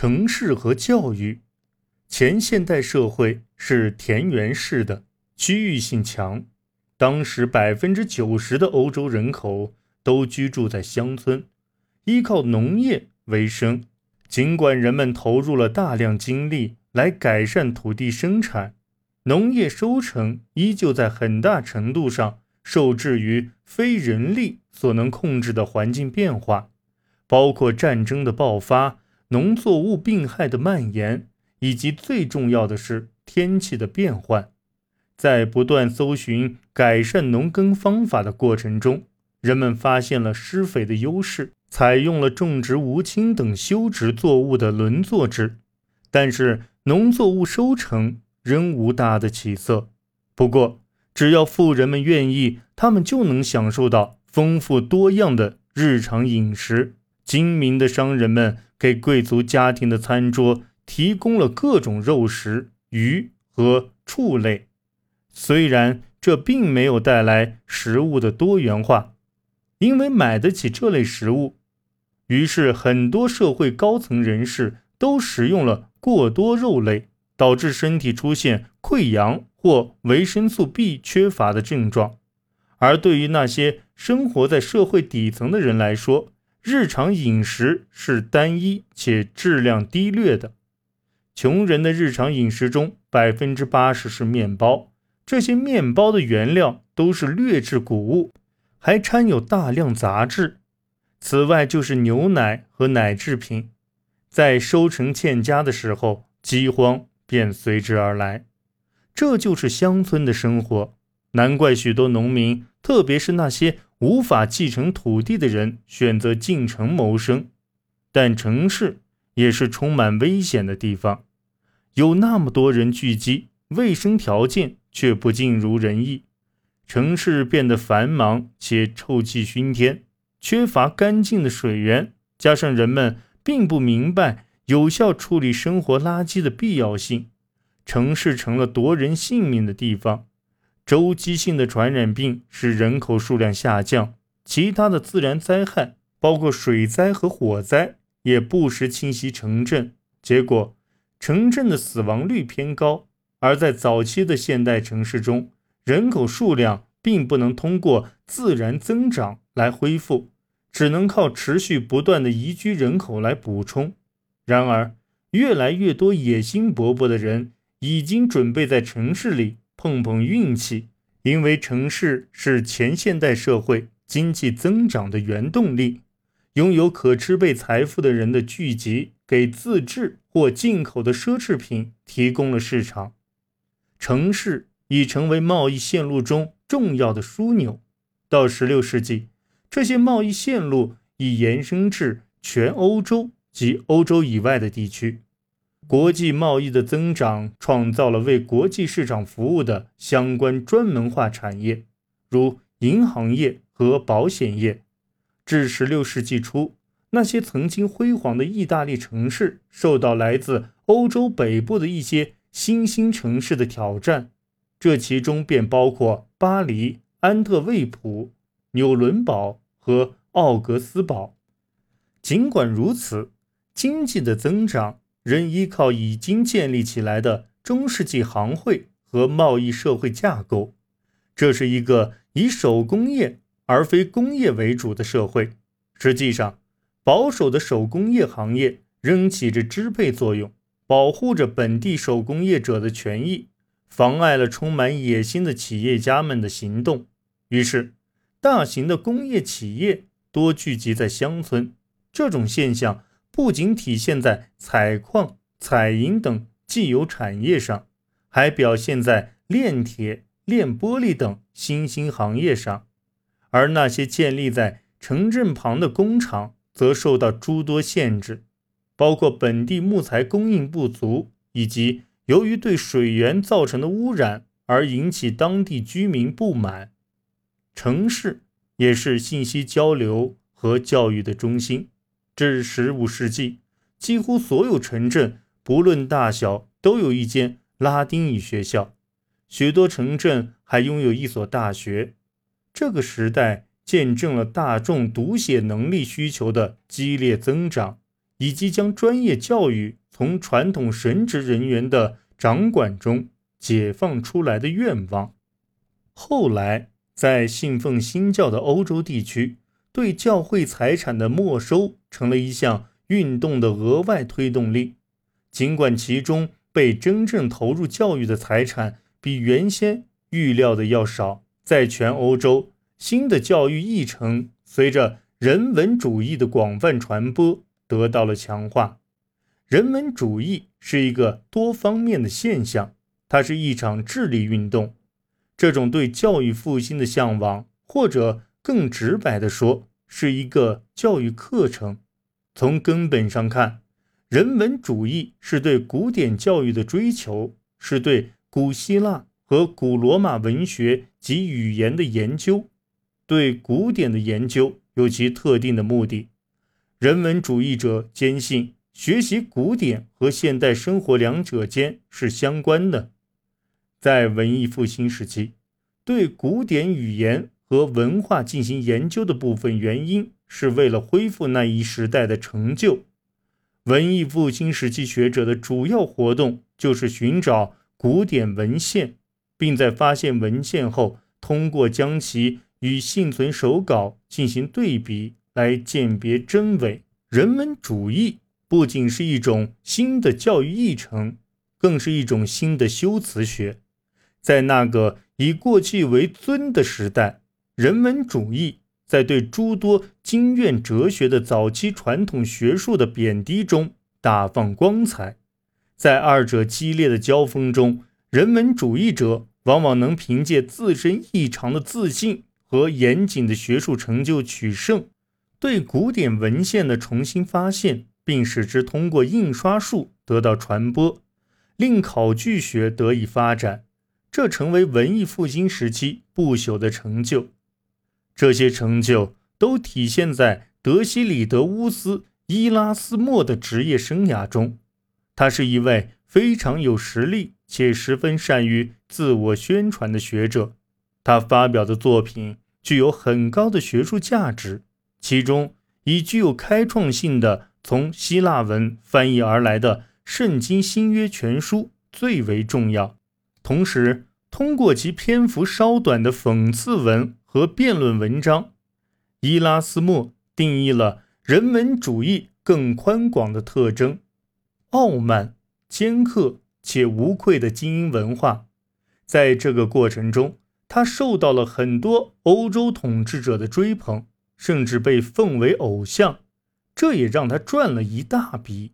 城市和教育。前现代社会是田园式的，区域性强。当时百分之九十的欧洲人口都居住在乡村，依靠农业为生。尽管人们投入了大量精力来改善土地生产，农业收成依旧在很大程度上受制于非人力所能控制的环境变化，包括战争的爆发、农作物病害的蔓延，以及最重要的是天气的变换。在不断搜寻改善农耕方法的过程中，人们发现了施肥的优势。采用了种植无青等休植作物的轮作制，但是农作物收成仍无大的起色。不过，只要富人们愿意，他们就能享受到丰富多样的日常饮食。精明的商人们给贵族家庭的餐桌提供了各种肉食、鱼和畜类，虽然这并没有带来食物的多元化，因为买得起这类食物。于是，很多社会高层人士都食用了过多肉类，导致身体出现溃疡或维生素 B 缺乏的症状。而对于那些生活在社会底层的人来说，日常饮食是单一且质量低劣的。穷人的日常饮食中，百分之八十是面包，这些面包的原料都是劣质谷物，还掺有大量杂质。此外，就是牛奶和奶制品，在收成欠佳的时候，饥荒便随之而来。这就是乡村的生活，难怪许多农民，特别是那些无法继承土地的人，选择进城谋生。但城市也是充满危险的地方，有那么多人聚集，卫生条件却不尽如人意，城市变得繁忙且臭气熏天。缺乏干净的水源，加上人们并不明白有效处理生活垃圾的必要性，城市成了夺人性命的地方。周期性的传染病使人口数量下降，其他的自然灾害，包括水灾和火灾，也不时侵袭城镇。结果，城镇的死亡率偏高。而在早期的现代城市中，人口数量并不能通过自然增长。来恢复，只能靠持续不断的移居人口来补充。然而，越来越多野心勃勃的人已经准备在城市里碰碰运气，因为城市是前现代社会经济增长的原动力。拥有可支配财富的人的聚集，给自制或进口的奢侈品提供了市场。城市已成为贸易线路中重要的枢纽。到16世纪。这些贸易线路已延伸至全欧洲及欧洲以外的地区。国际贸易的增长创造了为国际市场服务的相关专门化产业，如银行业和保险业。至16世纪初，那些曾经辉煌的意大利城市受到来自欧洲北部的一些新兴城市的挑战，这其中便包括巴黎、安特卫普。纽伦堡和奥格斯堡。尽管如此，经济的增长仍依靠已经建立起来的中世纪行会和贸易社会架构。这是一个以手工业而非工业为主的社会。实际上，保守的手工业行业仍起着支配作用，保护着本地手工业者的权益，妨碍了充满野心的企业家们的行动。于是。大型的工业企业多聚集在乡村，这种现象不仅体现在采矿、采银等既有产业上，还表现在炼铁、炼玻璃等新兴行业上。而那些建立在城镇旁的工厂则受到诸多限制，包括本地木材供应不足，以及由于对水源造成的污染而引起当地居民不满。城市也是信息交流和教育的中心。至十五世纪，几乎所有城镇，不论大小，都有一间拉丁语学校。许多城镇还拥有一所大学。这个时代见证了大众读写能力需求的激烈增长，以及将专业教育从传统神职人员的掌管中解放出来的愿望。后来，在信奉新教的欧洲地区，对教会财产的没收成了一项运动的额外推动力。尽管其中被真正投入教育的财产比原先预料的要少，在全欧洲，新的教育议程随着人文主义的广泛传播得到了强化。人文主义是一个多方面的现象，它是一场智力运动。这种对教育复兴的向往，或者更直白地说，是一个教育课程。从根本上看，人文主义是对古典教育的追求，是对古希腊和古罗马文学及语言的研究。对古典的研究有其特定的目的。人文主义者坚信，学习古典和现代生活两者间是相关的。在文艺复兴时期，对古典语言和文化进行研究的部分原因，是为了恢复那一时代的成就。文艺复兴时期学者的主要活动就是寻找古典文献，并在发现文献后，通过将其与幸存手稿进行对比来鉴别真伪。人文主义不仅是一种新的教育议程，更是一种新的修辞学。在那个以过去为尊的时代，人文主义。在对诸多经院哲学的早期传统学术的贬低中大放光彩，在二者激烈的交锋中，人文主义者往往能凭借自身异常的自信和严谨的学术成就取胜。对古典文献的重新发现，并使之通过印刷术得到传播，令考据学得以发展，这成为文艺复兴时期不朽的成就。这些成就都体现在德西里德乌斯·伊拉斯莫的职业生涯中。他是一位非常有实力且十分善于自我宣传的学者。他发表的作品具有很高的学术价值，其中以具有开创性的从希腊文翻译而来的《圣经新约全书》最为重要。同时，通过其篇幅稍短的讽刺文。和辩论文章，伊拉斯谟定义了人文主义更宽广的特征：傲慢、尖刻且无愧的精英文化。在这个过程中，他受到了很多欧洲统治者的追捧，甚至被奉为偶像，这也让他赚了一大笔。